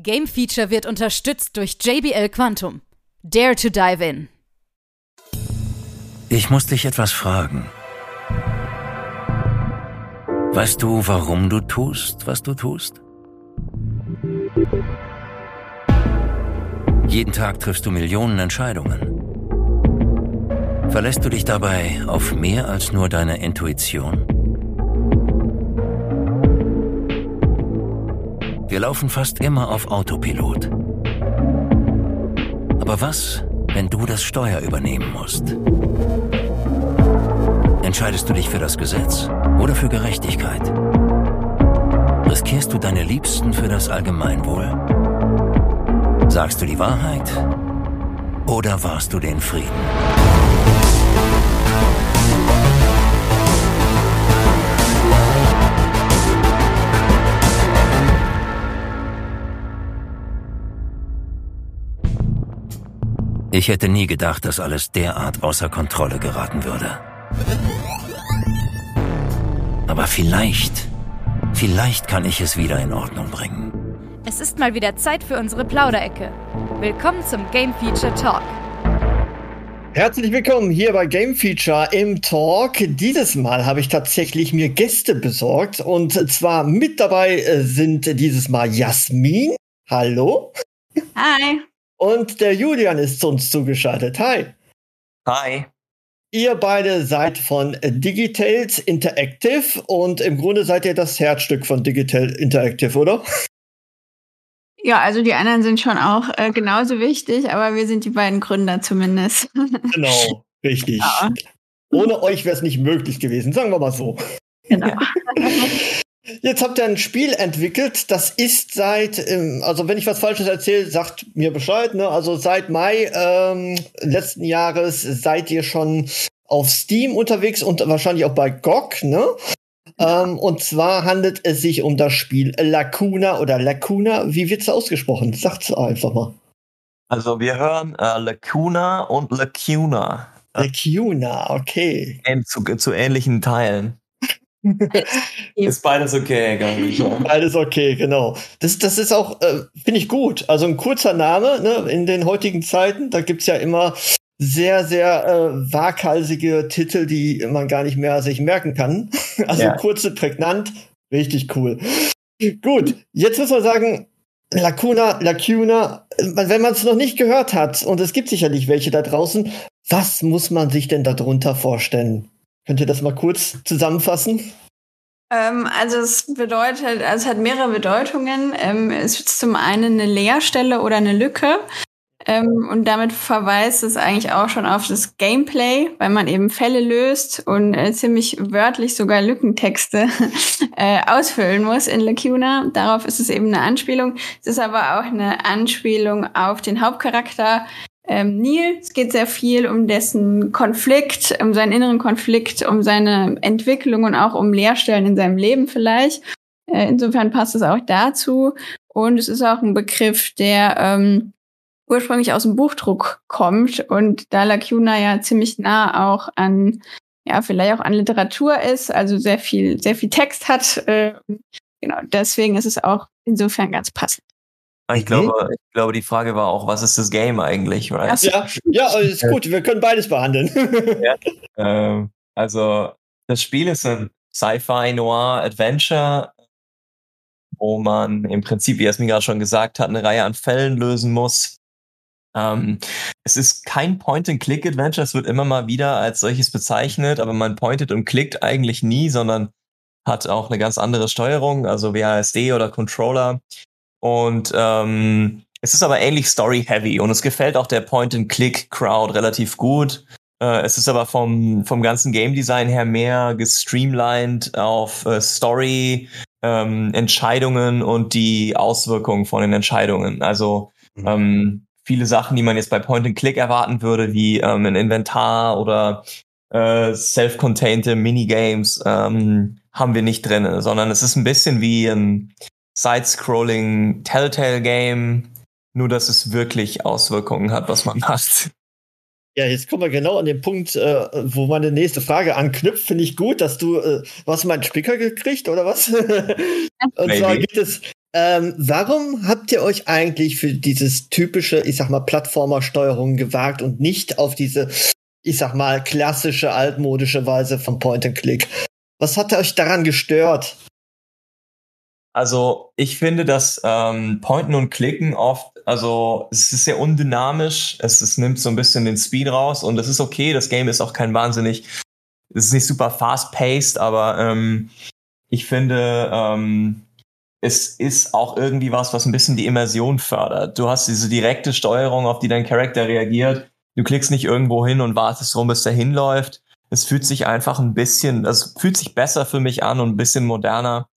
Game Feature wird unterstützt durch JBL Quantum. Dare to dive in. Ich muss dich etwas fragen. Weißt du, warum du tust, was du tust? Jeden Tag triffst du Millionen Entscheidungen. Verlässt du dich dabei auf mehr als nur deine Intuition? Wir laufen fast immer auf Autopilot. Aber was, wenn du das Steuer übernehmen musst? Entscheidest du dich für das Gesetz oder für Gerechtigkeit? Riskierst du deine Liebsten für das Allgemeinwohl? Sagst du die Wahrheit oder wahrst du den Frieden? Ich hätte nie gedacht, dass alles derart außer Kontrolle geraten würde. Aber vielleicht, vielleicht kann ich es wieder in Ordnung bringen. Es ist mal wieder Zeit für unsere Plauderecke. Willkommen zum Game Feature Talk. Herzlich willkommen hier bei Game Feature im Talk. Dieses Mal habe ich tatsächlich mir Gäste besorgt und zwar mit dabei äh, sind dieses Mal Jasmin. Hallo. Hi. Und der Julian ist zu uns zugeschaltet. Hi. Hi. Ihr beide seid von Digitales Interactive und im Grunde seid ihr das Herzstück von Digital Interactive, oder? Ja, also die anderen sind schon auch äh, genauso wichtig, aber wir sind die beiden Gründer zumindest. genau, richtig. Ja. Ohne euch wäre es nicht möglich gewesen, sagen wir mal so. Genau. Jetzt habt ihr ein Spiel entwickelt, das ist seit, ähm, also wenn ich was Falsches erzähle, sagt mir Bescheid, ne? Also seit Mai ähm, letzten Jahres seid ihr schon auf Steam unterwegs und wahrscheinlich auch bei GOG, ne? Ähm, und zwar handelt es sich um das Spiel Lacuna oder Lacuna. Wie wird's ausgesprochen? Sagt's einfach mal. Also wir hören äh, Lacuna und Lacuna. Lacuna, okay. Zu, zu ähnlichen Teilen. ist beides okay, glaube ich. Beides okay, genau. Das, das ist auch, äh, finde ich gut. Also ein kurzer Name ne, in den heutigen Zeiten. Da gibt's ja immer sehr, sehr äh, waghalsige Titel, die man gar nicht mehr sich merken kann. Also ja. kurze, prägnant, richtig cool. Gut, jetzt muss man sagen, Lacuna, Lacuna, wenn man es noch nicht gehört hat, und es gibt sicherlich welche da draußen, was muss man sich denn darunter vorstellen? Könnt ihr das mal kurz zusammenfassen? Ähm, also es bedeutet, also es hat mehrere Bedeutungen. Ähm, es ist zum einen eine Leerstelle oder eine Lücke. Ähm, und damit verweist es eigentlich auch schon auf das Gameplay, weil man eben Fälle löst und äh, ziemlich wörtlich sogar Lückentexte äh, ausfüllen muss in Lacuna. Darauf ist es eben eine Anspielung. Es ist aber auch eine Anspielung auf den Hauptcharakter, ähm, Neil. Es geht sehr viel um dessen Konflikt, um seinen inneren Konflikt, um seine Entwicklung und auch um Leerstellen in seinem Leben vielleicht. Äh, insofern passt es auch dazu. Und es ist auch ein Begriff, der ähm, ursprünglich aus dem Buchdruck kommt und da Lacuna ja ziemlich nah auch an, ja, vielleicht auch an Literatur ist, also sehr viel, sehr viel Text hat. Äh, genau, deswegen ist es auch insofern ganz passend. Ich glaube, ich glaube, die Frage war auch, was ist das Game eigentlich? Right? Ja, ja, ist gut. Wir können beides behandeln. ja, ähm, also, das Spiel ist ein Sci-Fi Noir Adventure, wo man im Prinzip, wie er es mir gerade schon gesagt hat, eine Reihe an Fällen lösen muss. Ähm, es ist kein Point-and-Click-Adventure, es wird immer mal wieder als solches bezeichnet, aber man pointet und klickt eigentlich nie, sondern hat auch eine ganz andere Steuerung, also WASD oder Controller. Und ähm, es ist aber ähnlich story-heavy und es gefällt auch der Point-and-Click-Crowd relativ gut. Äh, es ist aber vom, vom ganzen Game-Design her mehr gestreamlined auf äh, Story, ähm, Entscheidungen und die Auswirkungen von den Entscheidungen. Also mhm. ähm, viele Sachen, die man jetzt bei Point-and-Click erwarten würde, wie ähm, ein Inventar oder äh, self-contained Minigames, ähm, haben wir nicht drin, sondern es ist ein bisschen wie ein Side-Scrolling Telltale-Game, nur dass es wirklich Auswirkungen hat, was man macht. Ja, jetzt kommen wir genau an den Punkt, äh, wo meine nächste Frage anknüpft. Finde ich gut, dass du, äh, meinen Spicker gekriegt oder was? Und zwar geht es, Ähm, warum habt ihr euch eigentlich für dieses typische, ich sag mal, Plattformer-Steuerung gewagt und nicht auf diese, ich sag mal, klassische, altmodische Weise von Point-and-Click? Was hat euch daran gestört? Also ich finde, dass ähm, Pointen und Klicken oft, also es ist sehr undynamisch, es, es nimmt so ein bisschen den Speed raus und das ist okay, das Game ist auch kein wahnsinnig, es ist nicht super fast-paced, aber ähm, ich finde, ähm, es ist auch irgendwie was, was ein bisschen die Immersion fördert. Du hast diese direkte Steuerung, auf die dein Charakter reagiert. Du klickst nicht irgendwo hin und wartest rum, bis der hinläuft. Es fühlt sich einfach ein bisschen, es fühlt sich besser für mich an und ein bisschen moderner.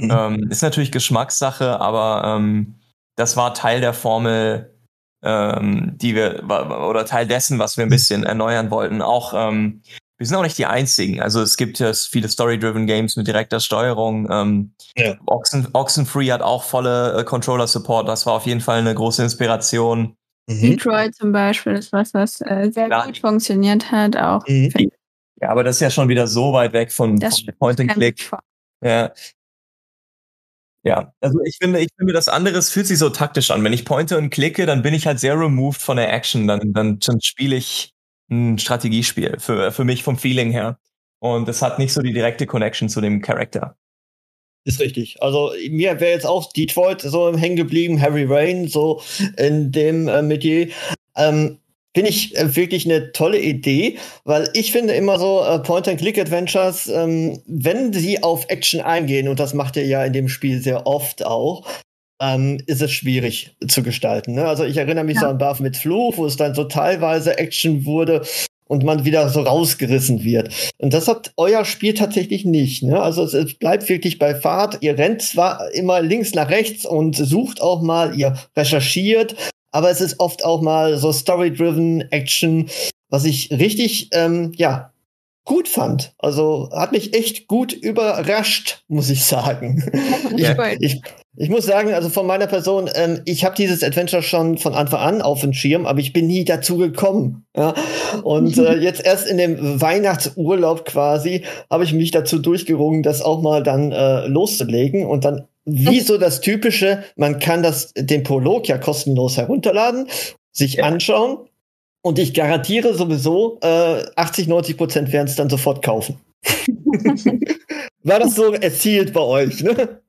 Mhm. Ähm, ist natürlich Geschmackssache, aber ähm, das war Teil der Formel, ähm, die wir, oder Teil dessen, was wir ein mhm. bisschen erneuern wollten. Auch ähm, wir sind auch nicht die einzigen. Also es gibt ja viele Story-driven Games mit direkter Steuerung. Ähm, ja. Oxen, Oxenfree hat auch volle äh, Controller-Support. Das war auf jeden Fall eine große Inspiration. Mhm. Detroit zum Beispiel ist was, was äh, sehr Klar. gut funktioniert hat. Auch. Mhm. Ja, aber das ist ja schon wieder so weit weg von, von Point and Click. Ja. Ja, also ich finde, ich finde, das andere fühlt sich so taktisch an. Wenn ich pointe und klicke, dann bin ich halt sehr removed von der Action. Dann, dann, dann spiele ich ein Strategiespiel für, für mich vom Feeling her. Und es hat nicht so die direkte Connection zu dem Charakter. Ist richtig. Also mir wäre jetzt auch Detroit so hängen geblieben, Harry Rain, so in dem äh, Metier. Ähm, Finde ich äh, wirklich eine tolle Idee, weil ich finde immer so äh, Point-and-Click-Adventures, ähm, wenn sie auf Action eingehen, und das macht ihr ja in dem Spiel sehr oft auch, ähm, ist es schwierig zu gestalten. Ne? Also ich erinnere mich ja. so an Barf mit Fluch, wo es dann so teilweise Action wurde und man wieder so rausgerissen wird. Und das hat euer Spiel tatsächlich nicht. Ne? Also es, es, bleibt wirklich bei Fahrt. Ihr rennt zwar immer links nach rechts und sucht auch mal, ihr recherchiert, aber es ist oft auch mal so story-driven Action, was ich richtig, ähm, ja, gut fand. Also hat mich echt gut überrascht, muss ich sagen. Ja, ich, ich muss sagen, also von meiner Person, ähm, ich habe dieses Adventure schon von Anfang an auf dem Schirm, aber ich bin nie dazu gekommen. Ja? Und äh, jetzt erst in dem Weihnachtsurlaub quasi habe ich mich dazu durchgerungen, das auch mal dann äh, loszulegen und dann wie so das typische, man kann das den Prolog ja kostenlos herunterladen, sich ja. anschauen und ich garantiere sowieso, äh, 80, 90 Prozent werden es dann sofort kaufen. War das so erzielt bei euch, ne?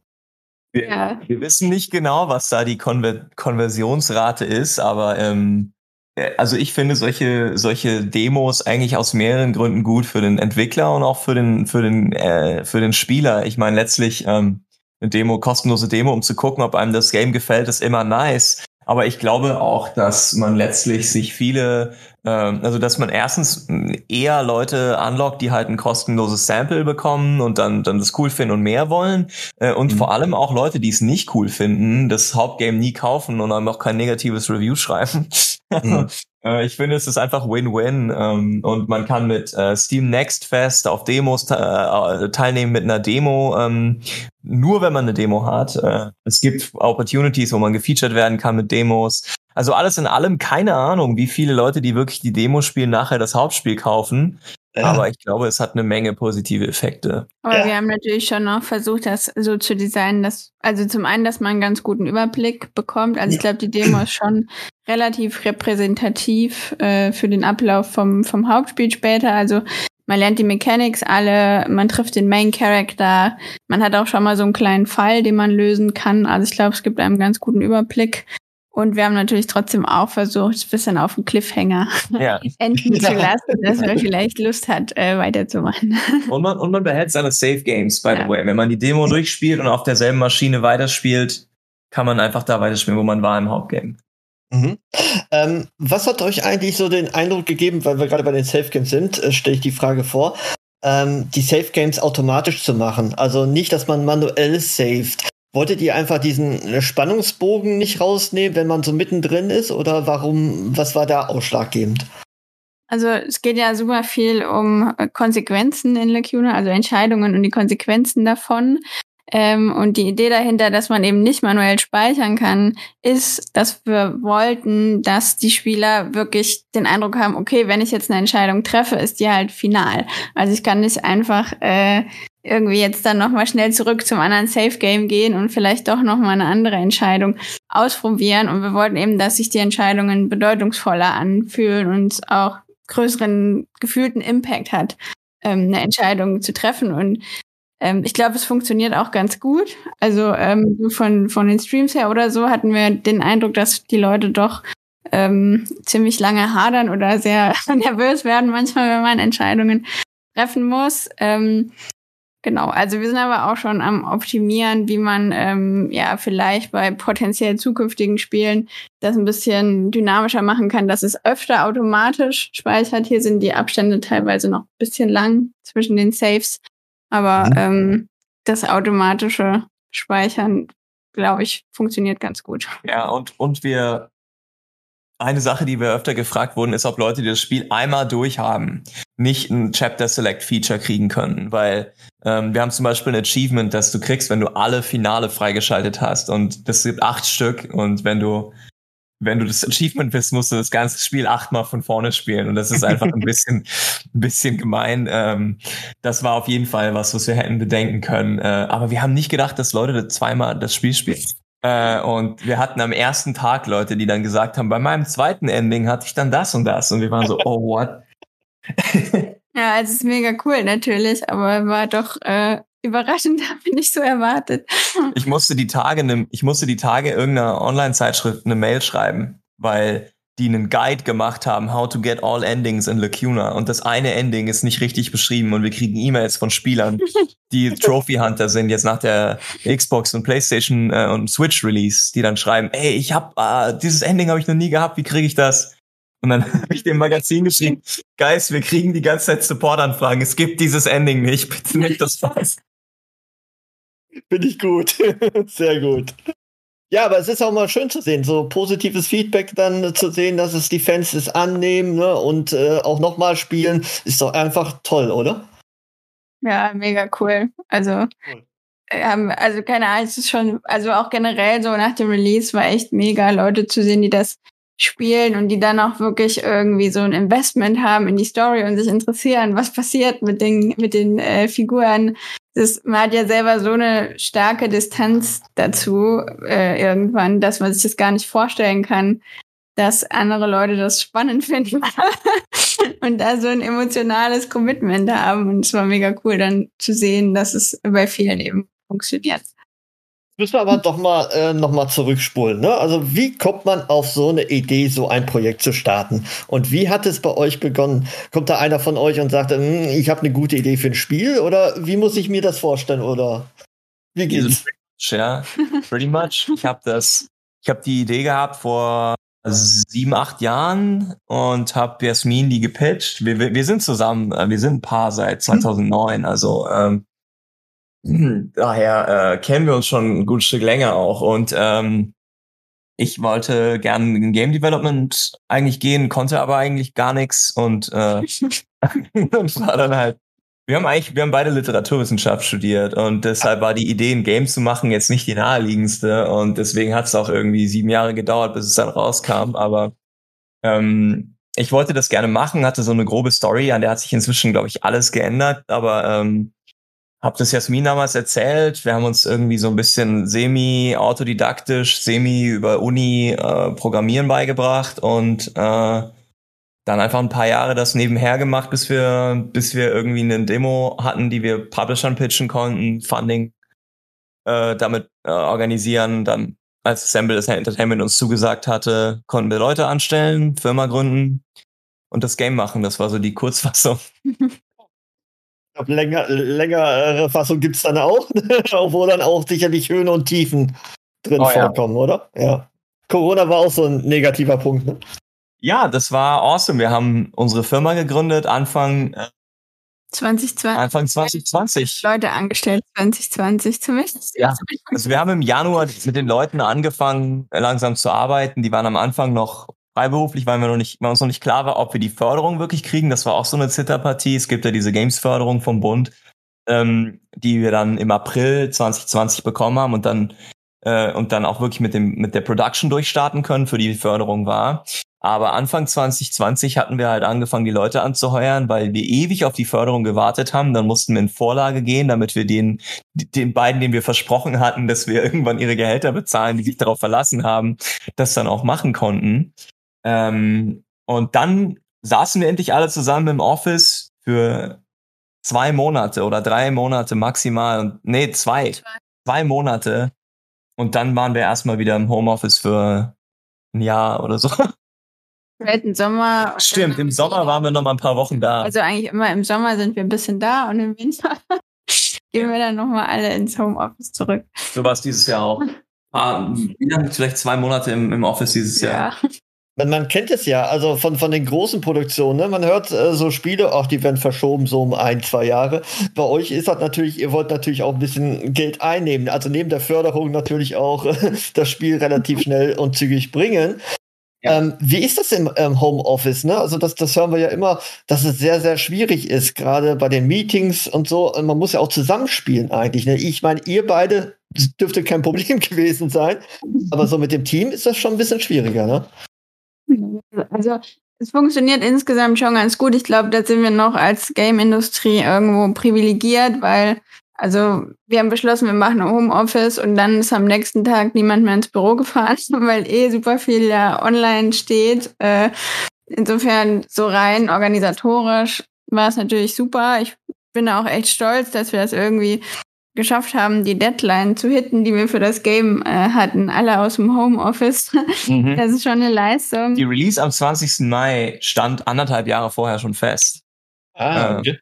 Wir, ja. wir wissen nicht genau, was da die Konver Konversionsrate ist, aber ähm, äh, also ich finde solche solche Demos eigentlich aus mehreren Gründen gut für den Entwickler und auch für den für den äh, für den Spieler. Ich meine letztlich ähm, eine Demo kostenlose Demo, um zu gucken, ob einem das Game gefällt, ist immer nice. Aber ich glaube auch, dass man letztlich sich viele ähm, also dass man erstens eher Leute unlockt, die halt ein kostenloses Sample bekommen und dann, dann das cool finden und mehr wollen. Äh, und mhm. vor allem auch Leute, die es nicht cool finden, das Hauptgame nie kaufen und dann auch kein negatives Review schreiben. Mhm. Äh, ich finde, es ist einfach Win-Win ähm, und man kann mit äh, Steam Next Fest auf Demos teilnehmen mit einer Demo, ähm, nur wenn man eine Demo hat. es gibt Opportunities, wo man gefeatured werden kann mit Demos. Also alles in allem keine Ahnung, wie viele Leute, die wirklich die Demo spielen, nachher das Hauptspiel kaufen. Ja. Aber ich glaube, es hat eine Menge positive Effekte. Aber ja. wir haben natürlich schon noch versucht, das so zu designen, dass, also zum einen, dass man einen ganz guten Überblick bekommt. Also ich glaube, die Demo ist schon relativ repräsentativ äh, für den Ablauf vom, vom Hauptspiel später. Also man lernt die Mechanics alle, man trifft den Main Character, man hat auch schon mal so einen kleinen Fall, den man lösen kann. Also ich glaube, es gibt einen ganz guten Überblick. Und wir haben natürlich trotzdem auch versucht, ein bisschen auf den Cliffhanger ja. enden zu lassen, dass man vielleicht Lust hat, äh, weiterzumachen. Und man, und man behält seine Safe Games, by ja. the way. Wenn man die Demo durchspielt und auf derselben Maschine weiterspielt, kann man einfach da weiterspielen, wo man war im Hauptgame. Mhm. Ähm, was hat euch eigentlich so den Eindruck gegeben, weil wir gerade bei den Safe Games sind, äh, stelle ich die Frage vor, ähm, die Safe Games automatisch zu machen? Also nicht, dass man manuell saved. Wolltet ihr einfach diesen äh, Spannungsbogen nicht rausnehmen, wenn man so mittendrin ist? Oder warum, was war da ausschlaggebend? Also es geht ja super viel um äh, Konsequenzen in Lacuna, also Entscheidungen und die Konsequenzen davon. Ähm, und die Idee dahinter, dass man eben nicht manuell speichern kann, ist, dass wir wollten, dass die Spieler wirklich den Eindruck haben, okay, wenn ich jetzt eine Entscheidung treffe, ist die halt final. Also ich kann nicht einfach äh, irgendwie jetzt dann nochmal schnell zurück zum anderen Safe Game gehen und vielleicht doch nochmal eine andere Entscheidung ausprobieren. Und wir wollten eben, dass sich die Entscheidungen bedeutungsvoller anfühlen und auch größeren gefühlten Impact hat, ähm, eine Entscheidung zu treffen. Und ähm, ich glaube, es funktioniert auch ganz gut. Also ähm, von, von den Streams her oder so hatten wir den Eindruck, dass die Leute doch ähm, ziemlich lange hadern oder sehr nervös werden manchmal, wenn man Entscheidungen treffen muss. Ähm, Genau, also wir sind aber auch schon am Optimieren, wie man ähm, ja vielleicht bei potenziell zukünftigen Spielen das ein bisschen dynamischer machen kann, dass es öfter automatisch speichert. Hier sind die Abstände teilweise noch ein bisschen lang zwischen den Saves, aber mhm. ähm, das automatische Speichern, glaube ich, funktioniert ganz gut. Ja, und, und wir eine Sache, die wir öfter gefragt wurden, ist, ob Leute, die das Spiel einmal durchhaben, nicht ein Chapter Select Feature kriegen können, weil ähm, wir haben zum Beispiel ein Achievement, das du kriegst, wenn du alle Finale freigeschaltet hast. Und das gibt acht Stück. Und wenn du wenn du das Achievement bist, musst du das ganze Spiel achtmal von vorne spielen. Und das ist einfach ein bisschen ein bisschen gemein. Ähm, das war auf jeden Fall was, was wir hätten bedenken können, äh, aber wir haben nicht gedacht, dass Leute zweimal das Spiel spielen. Äh, und wir hatten am ersten Tag Leute, die dann gesagt haben, bei meinem zweiten Ending hatte ich dann das und das. Und wir waren so, oh, what? ja, es ist mega cool natürlich, aber war doch äh, überraschend, habe ich nicht so erwartet. ich musste die Tage, ne, ich musste die Tage irgendeiner Online-Zeitschrift eine Mail schreiben, weil die einen Guide gemacht haben, how to get all endings in Lacuna. Und das eine Ending ist nicht richtig beschrieben und wir kriegen E-Mails von Spielern, die Trophy Hunter sind, jetzt nach der Xbox und PlayStation äh, und Switch Release, die dann schreiben, ey, ich hab, äh, dieses Ending habe ich noch nie gehabt, wie kriege ich das? Und dann habe ich dem Magazin geschrieben, Guys, wir kriegen die ganze Zeit Support-Anfragen, es gibt dieses Ending nicht, bitte nicht das was. Bin ich gut. Sehr gut. Ja, aber es ist auch mal schön zu sehen, so positives Feedback dann zu sehen, dass es die Fans es annehmen ne, und äh, auch nochmal spielen, ist doch einfach toll, oder? Ja, mega cool. Also, cool. Ähm, also keine Ahnung, es ist schon, also auch generell so nach dem Release war echt mega, Leute zu sehen, die das spielen und die dann auch wirklich irgendwie so ein Investment haben in die Story und sich interessieren, was passiert mit den, mit den äh, Figuren. Das, man hat ja selber so eine starke Distanz dazu äh, irgendwann, dass man sich das gar nicht vorstellen kann, dass andere Leute das spannend finden und da so ein emotionales Commitment haben. Und es war mega cool, dann zu sehen, dass es bei vielen eben funktioniert. Müssen wir aber doch mal äh, noch mal zurückspulen. Ne? Also wie kommt man auf so eine Idee, so ein Projekt zu starten? Und wie hat es bei euch begonnen? Kommt da einer von euch und sagt, hm, ich habe eine gute Idee für ein Spiel? Oder wie muss ich mir das vorstellen? Oder wie geht's? Ja, pretty much. Ich habe das, ich habe die Idee gehabt vor sieben, acht Jahren und habe Jasmin die gepitcht. Wir, wir, wir sind zusammen, äh, wir sind ein Paar seit 2009. Also ähm, Daher äh, kennen wir uns schon ein gutes Stück länger auch. Und ähm, ich wollte gern in Game Development eigentlich gehen, konnte aber eigentlich gar nichts und, äh, und war dann halt. Wir haben eigentlich, wir haben beide Literaturwissenschaft studiert und deshalb war die Idee, ein Game zu machen, jetzt nicht die naheliegendste und deswegen hat es auch irgendwie sieben Jahre gedauert, bis es dann rauskam. Aber ähm, ich wollte das gerne machen, hatte so eine grobe Story, an der hat sich inzwischen, glaube ich, alles geändert, aber ähm, hab das Jasmin damals erzählt. Wir haben uns irgendwie so ein bisschen semi-autodidaktisch, semi über Uni äh, Programmieren beigebracht und äh, dann einfach ein paar Jahre das nebenher gemacht, bis wir, bis wir irgendwie eine Demo hatten, die wir Publishern pitchen konnten, Funding äh, damit äh, organisieren. Dann, als Assemble Entertainment uns zugesagt hatte, konnten wir Leute anstellen, Firma gründen und das Game machen. Das war so die Kurzfassung. glaube, länger, längere Fassung gibt es dann auch, wo dann auch sicherlich Höhen und Tiefen drin oh, vorkommen, ja. oder? Ja. Corona war auch so ein negativer Punkt. Ne? Ja, das war awesome. Wir haben unsere Firma gegründet Anfang äh, 2020. Anfang 2020. Leute angestellt 2020 zumindest. Ja, also wir haben im Januar mit den Leuten angefangen, langsam zu arbeiten. Die waren am Anfang noch freiberuflich, weil wir noch nicht, weil uns noch nicht klar war, ob wir die Förderung wirklich kriegen. Das war auch so eine Zitterpartie. Es gibt ja diese Games-Förderung vom Bund, ähm, die wir dann im April 2020 bekommen haben und dann äh, und dann auch wirklich mit dem mit der Production durchstarten können, für die die Förderung war. Aber Anfang 2020 hatten wir halt angefangen, die Leute anzuheuern, weil wir ewig auf die Förderung gewartet haben. Dann mussten wir in Vorlage gehen, damit wir den, den beiden, denen wir versprochen hatten, dass wir irgendwann ihre Gehälter bezahlen, die sich darauf verlassen haben, das dann auch machen konnten. Ähm, und dann saßen wir endlich alle zusammen im Office für zwei Monate oder drei Monate maximal. Nee, zwei. Zwei Monate. Und dann waren wir erstmal wieder im Homeoffice für ein Jahr oder so. Im Sommer. Stimmt, im Sommer waren wir noch mal ein paar Wochen da. Also eigentlich immer im Sommer sind wir ein bisschen da und im Winter gehen wir dann nochmal alle ins Homeoffice zurück. So war es dieses Jahr auch. Ah, vielleicht zwei Monate im, im Office dieses Jahr. Ja. Man kennt es ja, also von, von den großen Produktionen, ne? man hört äh, so Spiele, auch die werden verschoben so um ein, zwei Jahre. Bei euch ist das natürlich, ihr wollt natürlich auch ein bisschen Geld einnehmen, also neben der Förderung natürlich auch äh, das Spiel relativ schnell und zügig bringen. Ja. Ähm, wie ist das im ähm, Homeoffice? Ne? Also das, das hören wir ja immer, dass es sehr, sehr schwierig ist, gerade bei den Meetings und so. Und man muss ja auch zusammenspielen eigentlich. Ne? Ich meine, ihr beide dürfte kein Problem gewesen sein, aber so mit dem Team ist das schon ein bisschen schwieriger. Ne? Also es funktioniert insgesamt schon ganz gut. Ich glaube, da sind wir noch als Game-Industrie irgendwo privilegiert, weil also wir haben beschlossen, wir machen Homeoffice und dann ist am nächsten Tag niemand mehr ins Büro gefahren, weil eh super viel da online steht. Äh, insofern so rein organisatorisch war es natürlich super. Ich bin auch echt stolz, dass wir das irgendwie geschafft haben, die Deadline zu hitten, die wir für das Game äh, hatten, alle aus dem Homeoffice. Mhm. Das ist schon eine Leistung. Die Release am 20. Mai stand anderthalb Jahre vorher schon fest. Ah, okay.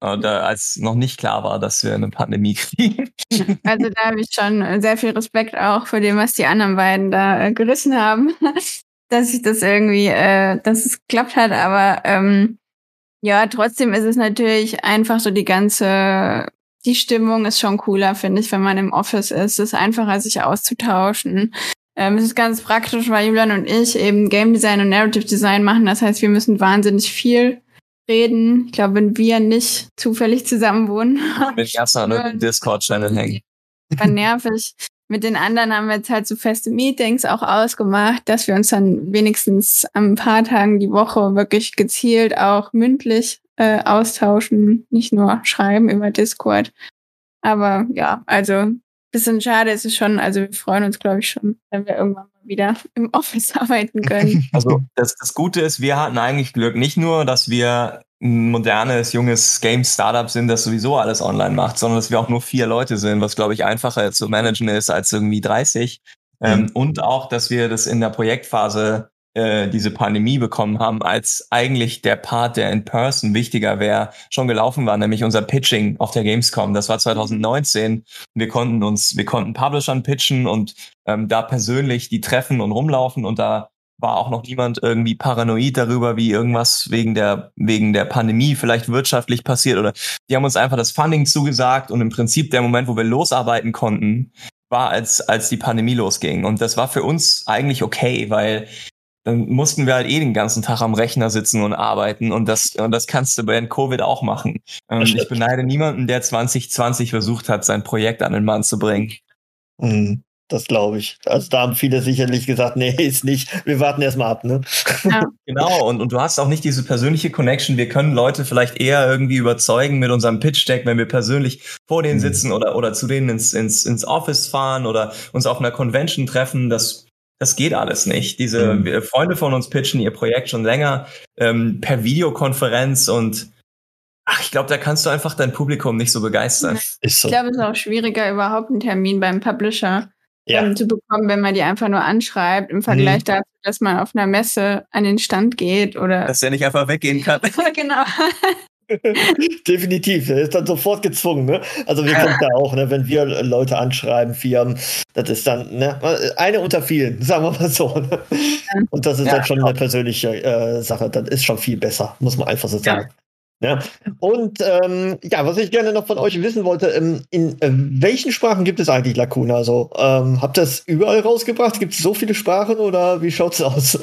Und, äh, als noch nicht klar war, dass wir eine Pandemie kriegen. Also da habe ich schon sehr viel Respekt auch für dem, was die anderen beiden da äh, gerissen haben, dass ich das irgendwie, äh, dass es geklappt hat. Aber ähm, ja, trotzdem ist es natürlich einfach so die ganze die Stimmung ist schon cooler, finde ich, wenn man im Office ist. Es ist einfacher, sich auszutauschen. Ähm, es ist ganz praktisch, weil Julian und ich eben Game Design und Narrative Design machen. Das heißt, wir müssen wahnsinnig viel reden. Ich glaube, wenn wir nicht zufällig zusammen wohnen. Mit erstmal einem Discord-Channel hängen. War nervig. Mit den anderen haben wir jetzt halt so feste Meetings auch ausgemacht, dass wir uns dann wenigstens ein paar Tagen die Woche wirklich gezielt auch mündlich äh, austauschen, nicht nur schreiben über Discord. Aber ja, also bisschen schade ist es schon. Also wir freuen uns, glaube ich, schon, wenn wir irgendwann mal wieder im Office arbeiten können. Also das, das Gute ist, wir hatten eigentlich Glück. Nicht nur, dass wir ein modernes, junges Game-Startup sind, das sowieso alles online macht, sondern dass wir auch nur vier Leute sind, was, glaube ich, einfacher zu managen ist als irgendwie 30. Mhm. Ähm, und auch, dass wir das in der Projektphase äh, diese Pandemie bekommen haben, als eigentlich der Part, der in Person wichtiger wäre, schon gelaufen war, nämlich unser Pitching auf der Gamescom. Das war 2019. Wir konnten uns, wir konnten Publishern pitchen und ähm, da persönlich die treffen und rumlaufen und da war auch noch niemand irgendwie paranoid darüber, wie irgendwas wegen der, wegen der Pandemie vielleicht wirtschaftlich passiert oder die haben uns einfach das Funding zugesagt und im Prinzip der Moment, wo wir losarbeiten konnten, war als, als die Pandemie losging. Und das war für uns eigentlich okay, weil dann mussten wir halt eh den ganzen Tag am Rechner sitzen und arbeiten und das, und das kannst du bei Covid auch machen. Und ich beneide niemanden, der 2020 versucht hat, sein Projekt an den Mann zu bringen. Mhm. Das glaube ich. Also da haben viele sicherlich gesagt, nee, ist nicht. Wir warten erst mal ab, ne? Ja. genau, und, und du hast auch nicht diese persönliche Connection. Wir können Leute vielleicht eher irgendwie überzeugen mit unserem Pitch-Deck, wenn wir persönlich vor denen sitzen oder, oder zu denen ins, ins, ins Office fahren oder uns auf einer Convention treffen. Das, das geht alles nicht. Diese mhm. Freunde von uns pitchen ihr Projekt schon länger ähm, per Videokonferenz und Ach, ich glaube, da kannst du einfach dein Publikum nicht so begeistern. Ist so. Ich glaube, es ist auch schwieriger, überhaupt einen Termin beim Publisher ja. ähm, zu bekommen, wenn man die einfach nur anschreibt, im Vergleich mhm. dazu, dass man auf einer Messe an den Stand geht oder. Dass er nicht einfach weggehen kann. genau. Definitiv, er ist dann sofort gezwungen. Ne? Also wir kennen da auch, ne? wenn wir Leute anschreiben, Firmen, das ist dann ne? eine unter vielen, sagen wir mal so. Ne? Und das ist ja, dann schon eine persönliche äh, Sache, das ist schon viel besser, muss man einfach so sagen. Ja. Ja. Und ähm, ja, was ich gerne noch von euch wissen wollte, ähm, in äh, welchen Sprachen gibt es eigentlich Lacuna? Also, ähm, habt ihr das überall rausgebracht? Gibt es so viele Sprachen oder wie schaut es aus?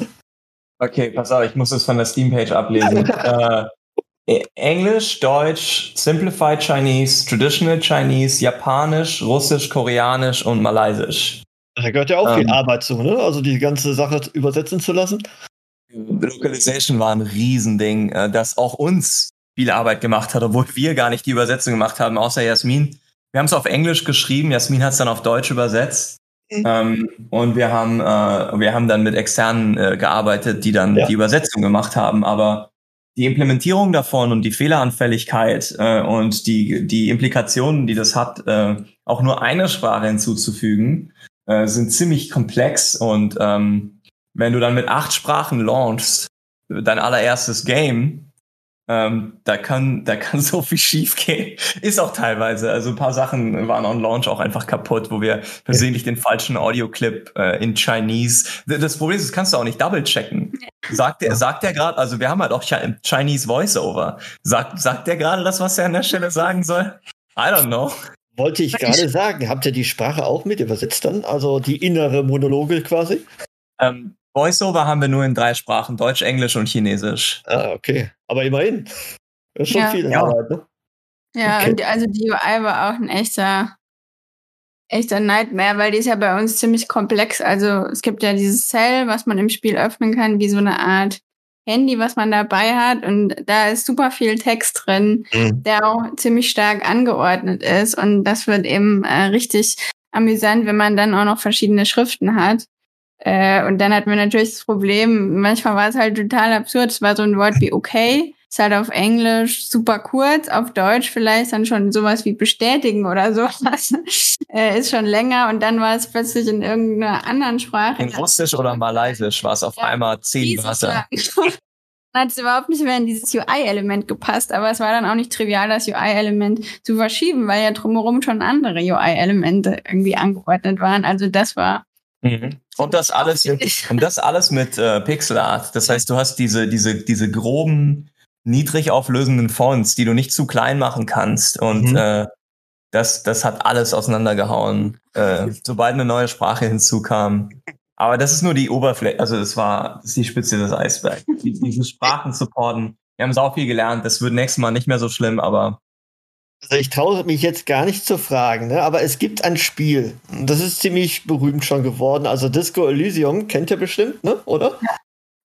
Okay, pass auf, ich muss es von der Steam-Page ablesen. äh, e-, Englisch, Deutsch, Simplified Chinese, Traditional Chinese, Japanisch, Russisch, Koreanisch und Malaysisch. Da gehört ja auch viel ähm. Arbeit zu, ne? Also die ganze Sache übersetzen zu lassen. Localization war ein Riesending, äh, das auch uns viel Arbeit gemacht hat, obwohl wir gar nicht die Übersetzung gemacht haben, außer Jasmin. Wir haben es auf Englisch geschrieben, Jasmin hat es dann auf Deutsch übersetzt. Mhm. Ähm, und wir haben, äh, wir haben dann mit externen äh, gearbeitet, die dann ja. die Übersetzung gemacht haben. Aber die Implementierung davon und die Fehleranfälligkeit äh, und die, die Implikationen, die das hat, äh, auch nur eine Sprache hinzuzufügen, äh, sind ziemlich komplex. Und ähm, wenn du dann mit acht Sprachen launchst, dein allererstes Game, ähm, da kann, da kann so viel schief gehen. Ist auch teilweise. Also ein paar Sachen waren on Launch auch einfach kaputt, wo wir versehentlich den falschen Audioclip äh, in Chinese. Das Problem ist, das kannst du auch nicht double checken. Sagt der, sagt der gerade, also wir haben halt auch Chinese Voiceover. Sagt, sagt der gerade das, was er an der Stelle sagen soll? I don't know. Wollte ich gerade sagen. Habt ihr die Sprache auch mit übersetzt dann? Also die innere Monologe quasi? Ähm, Voiceover haben wir nur in drei Sprachen, Deutsch, Englisch und Chinesisch. Ah, okay. Aber immerhin. Das ist schon ja. viel. Arbeit, ne? Ja, okay. und also die UI war auch ein echter, echter Nightmare, weil die ist ja bei uns ziemlich komplex. Also es gibt ja dieses Cell, was man im Spiel öffnen kann, wie so eine Art Handy, was man dabei hat. Und da ist super viel Text drin, mhm. der auch ziemlich stark angeordnet ist. Und das wird eben äh, richtig amüsant, wenn man dann auch noch verschiedene Schriften hat. Äh, und dann hatten wir natürlich das Problem, manchmal war es halt total absurd. Es war so ein Wort wie okay, ist halt auf Englisch super kurz, auf Deutsch vielleicht dann schon sowas wie bestätigen oder sowas. äh, ist schon länger und dann war es plötzlich in irgendeiner anderen Sprache. In Russisch oder Malaysisch war es auf ja, einmal zehn Wörter. Dann hat es überhaupt nicht mehr in dieses UI-Element gepasst, aber es war dann auch nicht trivial, das UI-Element zu verschieben, weil ja drumherum schon andere UI-Elemente irgendwie angeordnet waren. Also das war Mhm. Und das alles, und das alles mit äh, Pixel Art. Das heißt, du hast diese, diese, diese groben, niedrig auflösenden Fonts, die du nicht zu klein machen kannst. Und mhm. äh, das, das hat alles auseinandergehauen, äh, sobald eine neue Sprache hinzukam. Aber das ist nur die Oberfläche, also das war das ist die Spitze des Eisbergs. Diese Sprachen supporten. Wir haben sau viel gelernt. Das wird nächstes Mal nicht mehr so schlimm, aber also ich traue mich jetzt gar nicht zu fragen, ne? aber es gibt ein Spiel, das ist ziemlich berühmt schon geworden. Also Disco Elysium kennt ihr bestimmt, ne? oder?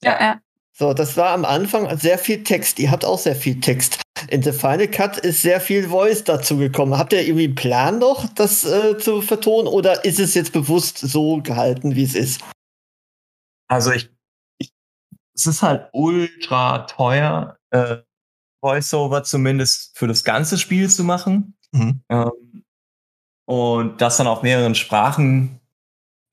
Ja, ja. So, das war am Anfang sehr viel Text. Ihr habt auch sehr viel Text. In The Final Cut ist sehr viel Voice dazu gekommen. Habt ihr irgendwie einen Plan noch, das äh, zu vertonen oder ist es jetzt bewusst so gehalten, wie es ist? Also ich, ich es ist halt ultra teuer. Äh, Voiceover zumindest für das ganze Spiel zu machen. Mhm. Ähm, und das dann auf mehreren Sprachen.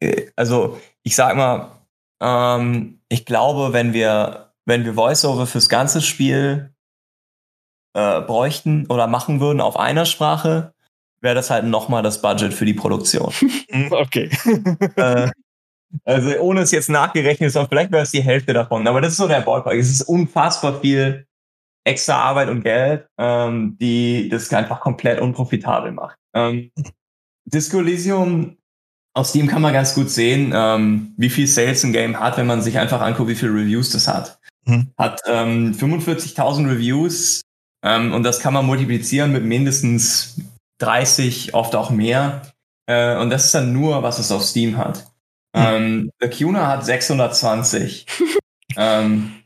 Äh, also ich sag mal, ähm, ich glaube, wenn wir, wenn wir Voiceover fürs ganze Spiel äh, bräuchten oder machen würden auf einer Sprache, wäre das halt nochmal das Budget für die Produktion. Okay. äh, also ohne es jetzt nachgerechnet ist, vielleicht wäre es die Hälfte davon. Aber das ist so der Ballpark. Es ist unfassbar viel extra Arbeit und Geld, ähm, die das einfach komplett unprofitabel macht. Ähm, Disco Elysium aus Steam kann man ganz gut sehen, ähm, wie viel Sales ein Game hat, wenn man sich einfach anguckt, wie viele Reviews das hat. Mhm. Hat ähm, 45.000 Reviews ähm, und das kann man multiplizieren mit mindestens 30, oft auch mehr. Äh, und das ist dann nur, was es auf Steam hat. Mhm. Ähm, The Cuna hat 620. ähm,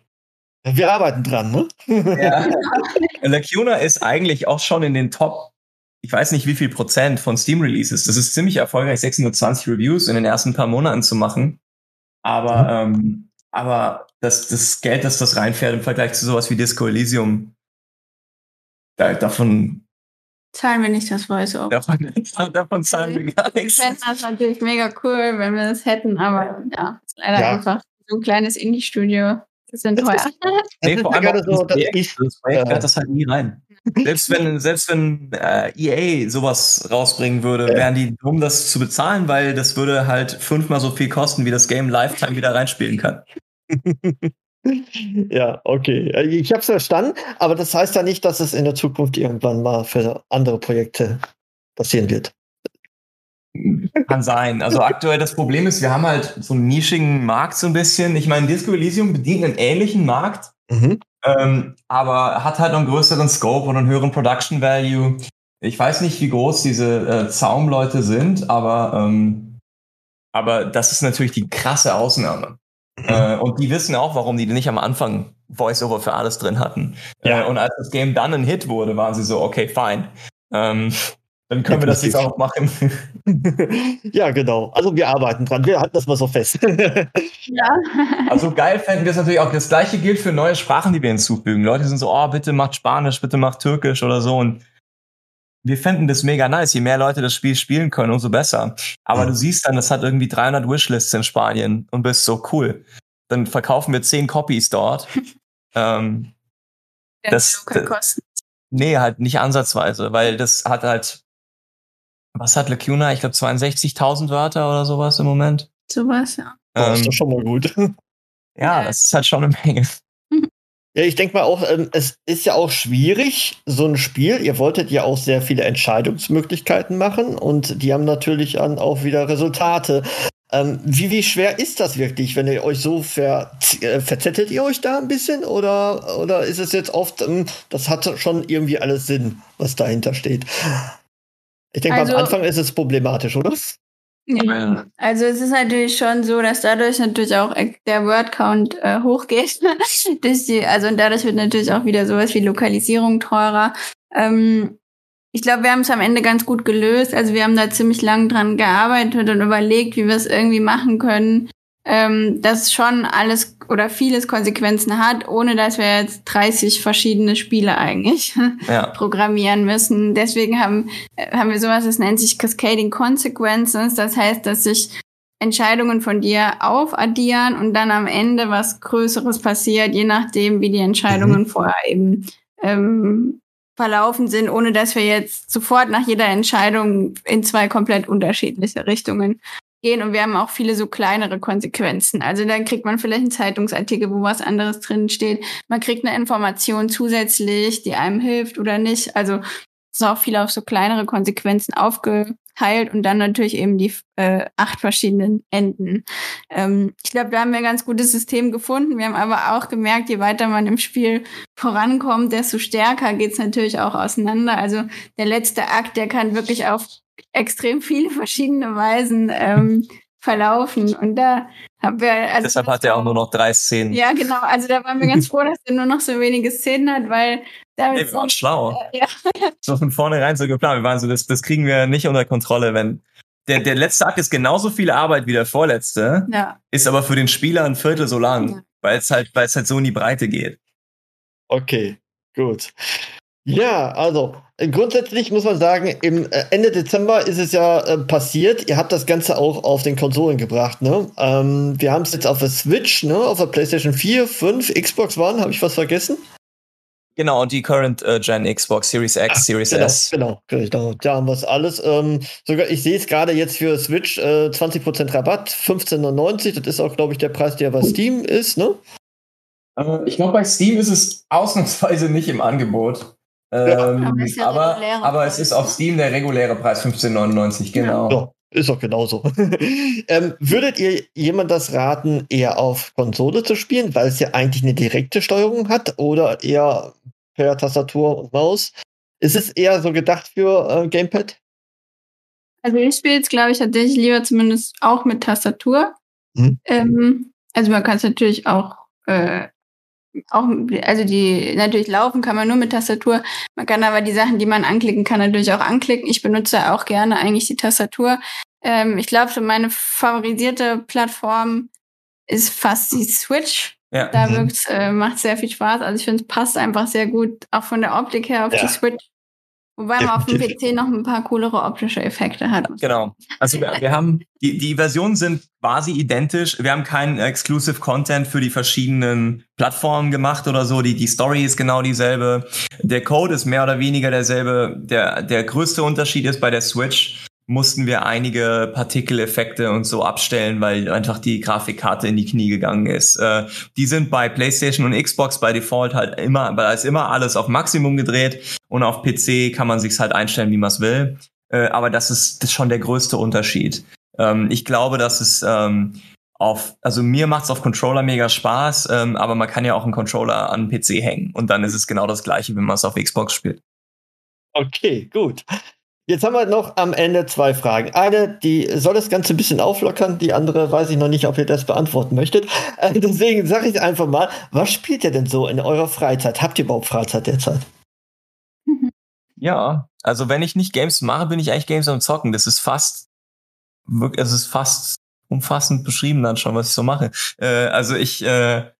wir arbeiten dran, ne? Ja. Lacuna ist eigentlich auch schon in den Top, ich weiß nicht wie viel Prozent von Steam Releases. Das ist ziemlich erfolgreich, 620 Reviews in den ersten paar Monaten zu machen. Aber, mhm. ähm, aber das, das Geld, das das reinfährt im Vergleich zu sowas wie Disco Elysium, da, davon zahlen wir nicht das Voice-Over. Davon, davon zahlen wir gar nichts. Ich fände das natürlich mega cool, wenn wir das hätten, aber ja, ist leider ja. einfach so ein kleines Indie-Studio. Das sind teuer. nee, vor allem so, das Projekt, ich, das Projekt äh, das halt nie rein. Selbst wenn, selbst wenn äh, EA sowas rausbringen würde, wären die dumm, das zu bezahlen, weil das würde halt fünfmal so viel kosten, wie das Game Lifetime wieder reinspielen kann. ja, okay. Ich habe es verstanden, aber das heißt ja nicht, dass es in der Zukunft irgendwann mal für andere Projekte passieren wird. Kann sein. Also aktuell das Problem ist, wir haben halt so einen nischigen Markt so ein bisschen. Ich meine, Disco Elysium bedient einen ähnlichen Markt, mhm. ähm, aber hat halt einen größeren Scope und einen höheren Production Value. Ich weiß nicht, wie groß diese äh, Zaumleute sind, aber, ähm, aber das ist natürlich die krasse Ausnahme. Äh, und die wissen auch, warum die nicht am Anfang Voice-Over für alles drin hatten. Ja. Äh, und als das Game dann ein Hit wurde, waren sie so, okay, fine. Ähm, dann können wir das jetzt auch machen. ja, genau. Also wir arbeiten dran. Wir halten das mal so fest. ja. Also geil fänden wir es natürlich auch. Das gleiche gilt für neue Sprachen, die wir hinzufügen. Leute sind so, oh, bitte macht Spanisch, bitte macht Türkisch oder so. Und wir fänden das mega nice. Je mehr Leute das Spiel spielen können, umso besser. Aber ja. du siehst dann, das hat irgendwie 300 Wishlists in Spanien und bist so cool. Dann verkaufen wir 10 Copies dort. ähm, das, das, nee, halt nicht ansatzweise, weil das hat halt was hat Lacuna? Ich glaube 62.000 Wörter oder sowas im Moment. Sowas, ja. Ähm, das ist doch schon mal gut. Ja, das ist halt schon eine Menge. Ja, ich denke mal auch, ähm, es ist ja auch schwierig, so ein Spiel. Ihr wolltet ja auch sehr viele Entscheidungsmöglichkeiten machen und die haben natürlich dann auch wieder Resultate. Ähm, wie, wie schwer ist das wirklich, wenn ihr euch so ver äh, verzettelt ihr euch da ein bisschen oder, oder ist es jetzt oft, ähm, das hat schon irgendwie alles Sinn, was dahinter steht? Ich denke, also, am Anfang ist es problematisch, oder? Ja. Also es ist natürlich schon so, dass dadurch natürlich auch der Wordcount äh, hochgeht. die, also und dadurch wird natürlich auch wieder sowas wie Lokalisierung teurer. Ähm, ich glaube, wir haben es am Ende ganz gut gelöst. Also wir haben da ziemlich lang dran gearbeitet und überlegt, wie wir es irgendwie machen können, ähm, das schon alles oder vieles Konsequenzen hat, ohne dass wir jetzt 30 verschiedene Spiele eigentlich ja. programmieren müssen. Deswegen haben, haben wir sowas, das nennt sich Cascading Consequences. Das heißt, dass sich Entscheidungen von dir aufaddieren und dann am Ende was Größeres passiert, je nachdem, wie die Entscheidungen mhm. vorher eben ähm, verlaufen sind, ohne dass wir jetzt sofort nach jeder Entscheidung in zwei komplett unterschiedliche Richtungen gehen und wir haben auch viele so kleinere Konsequenzen. Also dann kriegt man vielleicht einen Zeitungsartikel, wo was anderes drin steht. Man kriegt eine Information zusätzlich, die einem hilft oder nicht. Also es ist auch viel auf so kleinere Konsequenzen aufgeteilt und dann natürlich eben die äh, acht verschiedenen Enden. Ähm, ich glaube, da haben wir ein ganz gutes System gefunden. Wir haben aber auch gemerkt, je weiter man im Spiel vorankommt, desto stärker geht's natürlich auch auseinander. Also der letzte Akt, der kann wirklich auf extrem viele verschiedene Weisen ähm, verlaufen. Und da haben wir. Also Deshalb hat er auch nur noch drei Szenen. Ja, genau. Also da waren wir ganz froh, dass er nur noch so wenige Szenen hat, weil da nee, wir waren schlau. Äh, ja. So von vornherein so geplant. Wir waren so, das, das kriegen wir nicht unter Kontrolle, wenn. Der, der letzte Akt ist genauso viel Arbeit wie der vorletzte, ja. ist aber für den Spieler ein Viertel so lang, ja. weil es halt, weil es halt so in die Breite geht. Okay, gut. Ja, also grundsätzlich muss man sagen, im äh, Ende Dezember ist es ja äh, passiert. Ihr habt das Ganze auch auf den Konsolen gebracht. Ne? Ähm, wir haben es jetzt auf der Switch, ne? auf der PlayStation 4, 5, Xbox One. Habe ich was vergessen? Genau, und die Current äh, Gen Xbox Series X, Ach, Series genau, S. Genau, genau. Da haben wir es alles. Ähm, sogar, ich sehe es gerade jetzt für Switch äh, 20% Rabatt, 15,99. Das ist auch, glaube ich, der Preis, der bei Steam ist, ne? Äh, ich glaube, bei Steam ist es ausnahmsweise nicht im Angebot. Ähm, aber, ja aber, aber es ist auf Steam der reguläre Preis 15,99, genau. Ja, ist doch genauso. ähm, würdet ihr jemand das raten, eher auf Konsole zu spielen, weil es ja eigentlich eine direkte Steuerung hat oder eher per Tastatur und Maus? Ist es eher so gedacht für äh, Gamepad? Also ich spiele jetzt, glaube ich, tatsächlich lieber zumindest auch mit Tastatur. Hm. Ähm, also man kann es natürlich auch äh, auch, also die natürlich laufen kann man nur mit Tastatur. Man kann aber die Sachen, die man anklicken kann, natürlich auch anklicken. Ich benutze auch gerne eigentlich die Tastatur. Ähm, ich glaube, so meine favorisierte Plattform ist fast die Switch. Ja. Da mhm. äh, macht sehr viel Spaß. Also ich finde, es passt einfach sehr gut, auch von der Optik her auf ja. die Switch. Wobei man auf dem PC noch ein paar coolere optische Effekte hat. Genau. Also wir, wir haben, die, die Versionen sind quasi identisch. Wir haben keinen Exclusive Content für die verschiedenen Plattformen gemacht oder so. Die, die Story ist genau dieselbe. Der Code ist mehr oder weniger derselbe. Der, der größte Unterschied ist bei der Switch, mussten wir einige Partikeleffekte und so abstellen, weil einfach die Grafikkarte in die Knie gegangen ist. Äh, die sind bei PlayStation und Xbox bei Default halt immer, weil da ist immer alles auf Maximum gedreht und auf PC kann man sich's halt einstellen, wie man es will. Äh, aber das ist, das ist schon der größte Unterschied. Ähm, ich glaube, dass es ähm, auf, also mir macht's auf Controller mega Spaß, ähm, aber man kann ja auch einen Controller an den PC hängen und dann ist es genau das gleiche, wenn man es auf Xbox spielt. Okay, gut. Jetzt haben wir noch am Ende zwei Fragen. Eine, die soll das Ganze ein bisschen auflockern, die andere weiß ich noch nicht, ob ihr das beantworten möchtet. Äh, deswegen sage ich einfach mal, was spielt ihr denn so in eurer Freizeit? Habt ihr überhaupt Freizeit derzeit? Ja, also wenn ich nicht Games mache, bin ich eigentlich Games am Zocken. Das ist fast, es ist fast umfassend beschrieben dann schon, was ich so mache. Äh, also ich äh,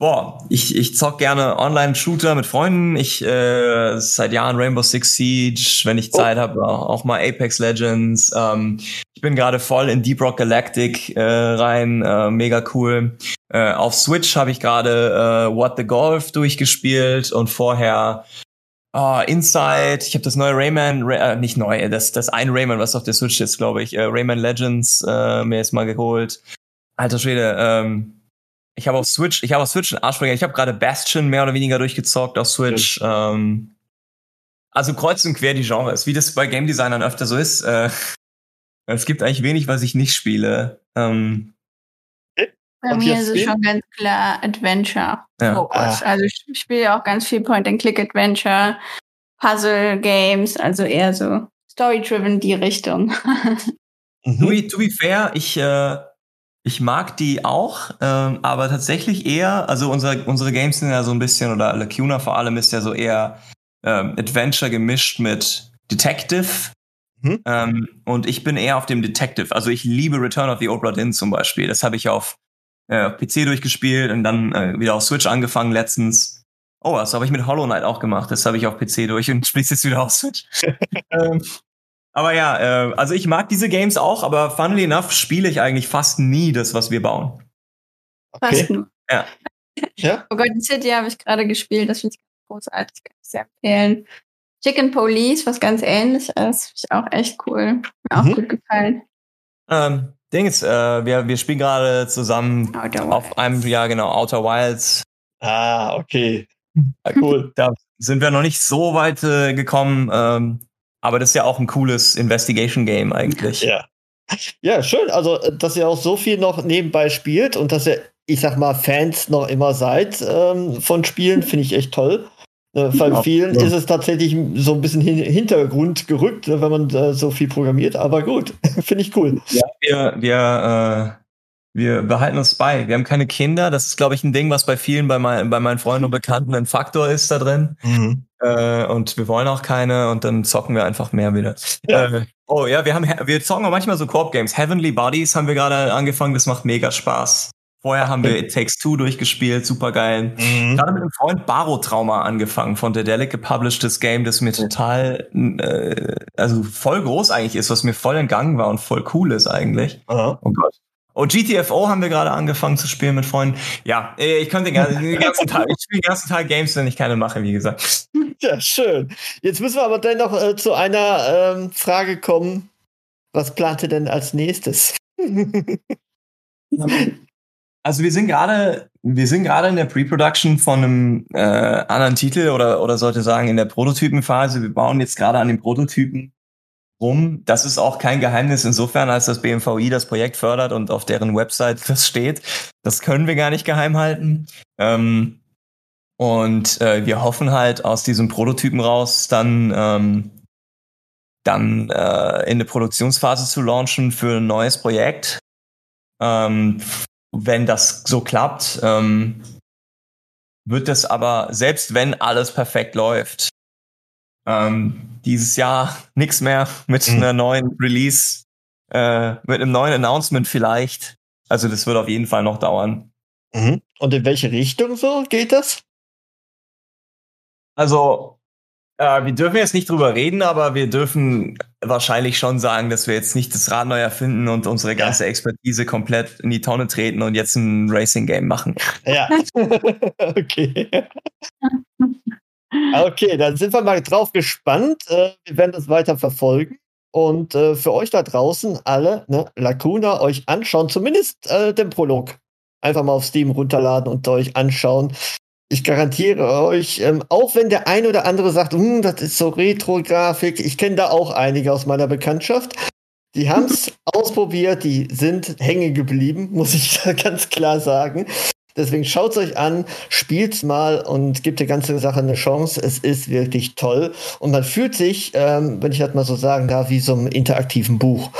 Boah, ich, ich zock gerne Online-Shooter mit Freunden. Ich äh, seit Jahren Rainbow Six Siege, wenn ich Zeit oh. habe, auch mal Apex Legends. Ähm, ich bin gerade voll in Deep Rock Galactic äh, rein, äh, mega cool. Äh, auf Switch habe ich gerade äh, What the Golf durchgespielt und vorher Oh, Inside, ich habe das neue Rayman, Ray, äh, nicht neu, das, das ein Rayman, was auf der Switch ist, glaube ich, äh, Rayman Legends äh, mir jetzt mal geholt. Alter Schwede, ähm, ich habe auf Switch, ich habe auf Switch einen Arschbringer. Ich habe gerade Bastion mehr oder weniger durchgezockt auf Switch. Ja. Ähm, also kreuz und quer die Genres, wie das bei Game Designern öfter so ist. Äh, es gibt eigentlich wenig, was ich nicht spiele. Ähm, bei mir ist es schon ganz klar Adventure ja. Ah. Also ich spiele auch ganz viel Point-and-Click-Adventure, Puzzle-Games, also eher so Story-driven die Richtung. mhm. to, be, to be fair, ich äh, ich mag die auch, ähm, aber tatsächlich eher, also unser, unsere Games sind ja so ein bisschen, oder Lacuna vor allem ist ja so eher ähm, Adventure gemischt mit Detective. Mhm. Ähm, und ich bin eher auf dem Detective. Also ich liebe Return of the Obra Dinn zum Beispiel. Das habe ich auf, äh, auf PC durchgespielt und dann äh, wieder auf Switch angefangen letztens. Oh, das habe ich mit Hollow Knight auch gemacht. Das habe ich auf PC durch und spiele jetzt wieder auf Switch. ähm, aber ja, äh, also ich mag diese Games auch, aber funnily enough spiele ich eigentlich fast nie das, was wir bauen. Okay. Fast nur. Ja. ja? Oh Gott, City habe ich gerade gespielt, das finde ich großartig, kann ich sehr empfehlen. Chicken Police, was ganz ähnlich ist, finde ich auch echt cool. Mir auch mhm. gut gefallen. Ähm, Ding ist, äh, wir, wir spielen gerade zusammen auf einem, ja genau, Outer Wilds. Ah, okay. Ja, cool. da sind wir noch nicht so weit äh, gekommen. Ähm, aber das ist ja auch ein cooles Investigation-Game eigentlich. Ja. Ja, schön. Also, dass ihr auch so viel noch nebenbei spielt und dass ihr, ich sag mal, Fans noch immer seid ähm, von Spielen, finde ich echt toll. Äh, bei ja, vielen ja. ist es tatsächlich so ein bisschen hin Hintergrund gerückt, ne, wenn man äh, so viel programmiert. Aber gut, finde ich cool. Ja, wir, wir äh, wir behalten uns bei. Wir haben keine Kinder. Das ist, glaube ich, ein Ding, was bei vielen, bei, mein, bei meinen Freunden und Bekannten ein Faktor ist da drin. Mhm. Äh, und wir wollen auch keine und dann zocken wir einfach mehr wieder. Ja. Äh, oh ja, wir haben wir zocken auch manchmal so Koop-Games. Heavenly Bodies haben wir gerade angefangen, das macht mega Spaß. Vorher haben wir It Takes Two durchgespielt, super geil. Mhm. Gerade mit einem Freund Baro Trauma angefangen, von der Delic gepublishedes Game, das mir total, äh, also voll groß eigentlich ist, was mir voll entgangen war und voll cool ist eigentlich. Aha. Oh Gott. Oh, GTFO haben wir gerade angefangen zu spielen mit Freunden. Ja, äh, ich könnte den ganzen, Tag, ich spiele den ganzen Tag Games, wenn ich keine mache, wie gesagt. Ja, schön. Jetzt müssen wir aber dennoch äh, zu einer ähm, Frage kommen. Was plant ihr denn als nächstes? also wir sind gerade, wir sind gerade in der Pre-Production von einem äh, anderen Titel oder oder sollte sagen in der Prototypenphase. Wir bauen jetzt gerade an den Prototypen rum. Das ist auch kein Geheimnis insofern, als das BMVI das Projekt fördert und auf deren Website das steht. Das können wir gar nicht geheim halten. Ähm, und äh, wir hoffen halt aus diesem Prototypen raus dann ähm, dann äh, in eine Produktionsphase zu launchen für ein neues Projekt. Ähm, wenn das so klappt, ähm, wird es aber, selbst wenn alles perfekt läuft, ähm, dieses Jahr nichts mehr mit mhm. einer neuen Release, äh, mit einem neuen Announcement vielleicht. Also das wird auf jeden Fall noch dauern. Mhm. Und in welche Richtung so geht das? Also, äh, wir dürfen jetzt nicht drüber reden, aber wir dürfen wahrscheinlich schon sagen, dass wir jetzt nicht das Rad neu erfinden und unsere ganze ja. Expertise komplett in die Tonne treten und jetzt ein Racing-Game machen. Ja. okay. Okay, dann sind wir mal drauf gespannt. Äh, wir werden das weiter verfolgen. Und äh, für euch da draußen alle, ne, Lacuna, euch anschauen, zumindest äh, den Prolog. Einfach mal auf Steam runterladen und euch anschauen. Ich garantiere euch, ähm, auch wenn der ein oder andere sagt, hm, das ist so Retro-Grafik, ich kenne da auch einige aus meiner Bekanntschaft. Die haben es ausprobiert, die sind hängen geblieben, muss ich ganz klar sagen. Deswegen schaut es euch an, spielt's mal und gebt der ganzen Sache eine Chance. Es ist wirklich toll. Und man fühlt sich, ähm, wenn ich das mal so sagen darf, wie so einem interaktiven Buch.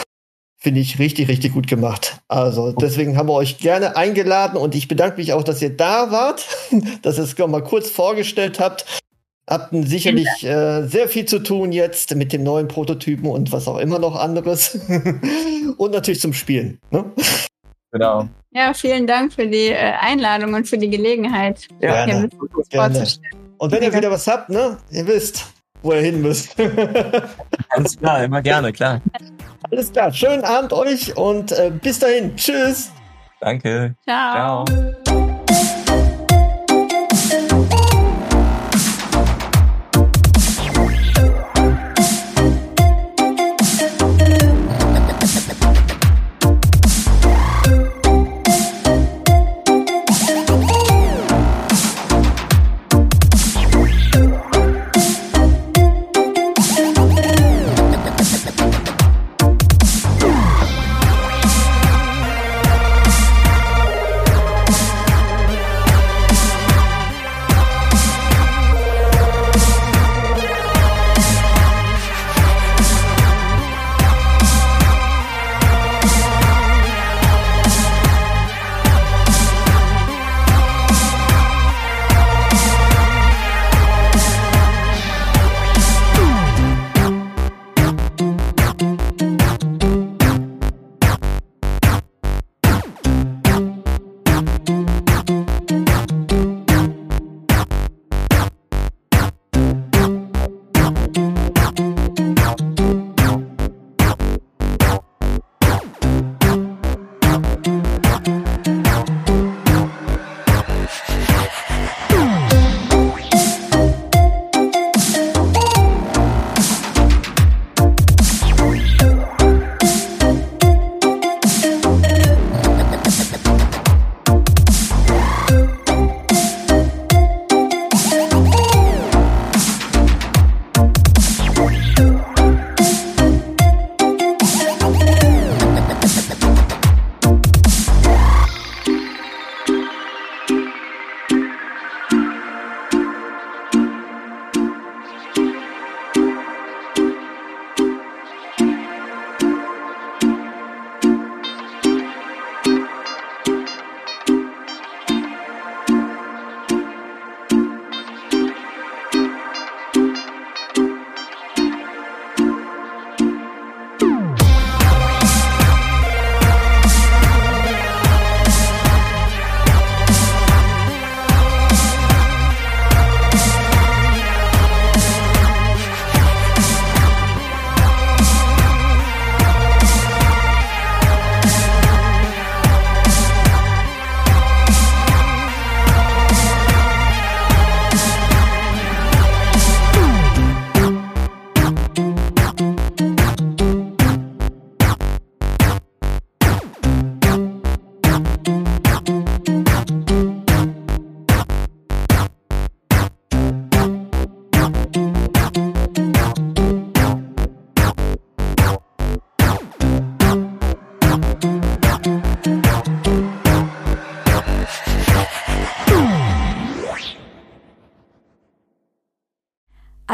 Finde ich richtig, richtig gut gemacht. Also deswegen haben wir euch gerne eingeladen und ich bedanke mich auch, dass ihr da wart, dass ihr es mal kurz vorgestellt habt. Habt sicherlich äh, sehr viel zu tun jetzt mit dem neuen Prototypen und was auch immer noch anderes. und natürlich zum Spielen. Ne? Genau. Ja, vielen Dank für die äh, Einladung und für die Gelegenheit, Ja, hier mit uns vorzustellen. Und wenn ihr wieder was habt, ne, ihr wisst, wo ihr hin müsst. Ganz klar, immer gerne, klar. Alles klar, schönen Abend euch und äh, bis dahin. Tschüss. Danke. Ciao. Ciao.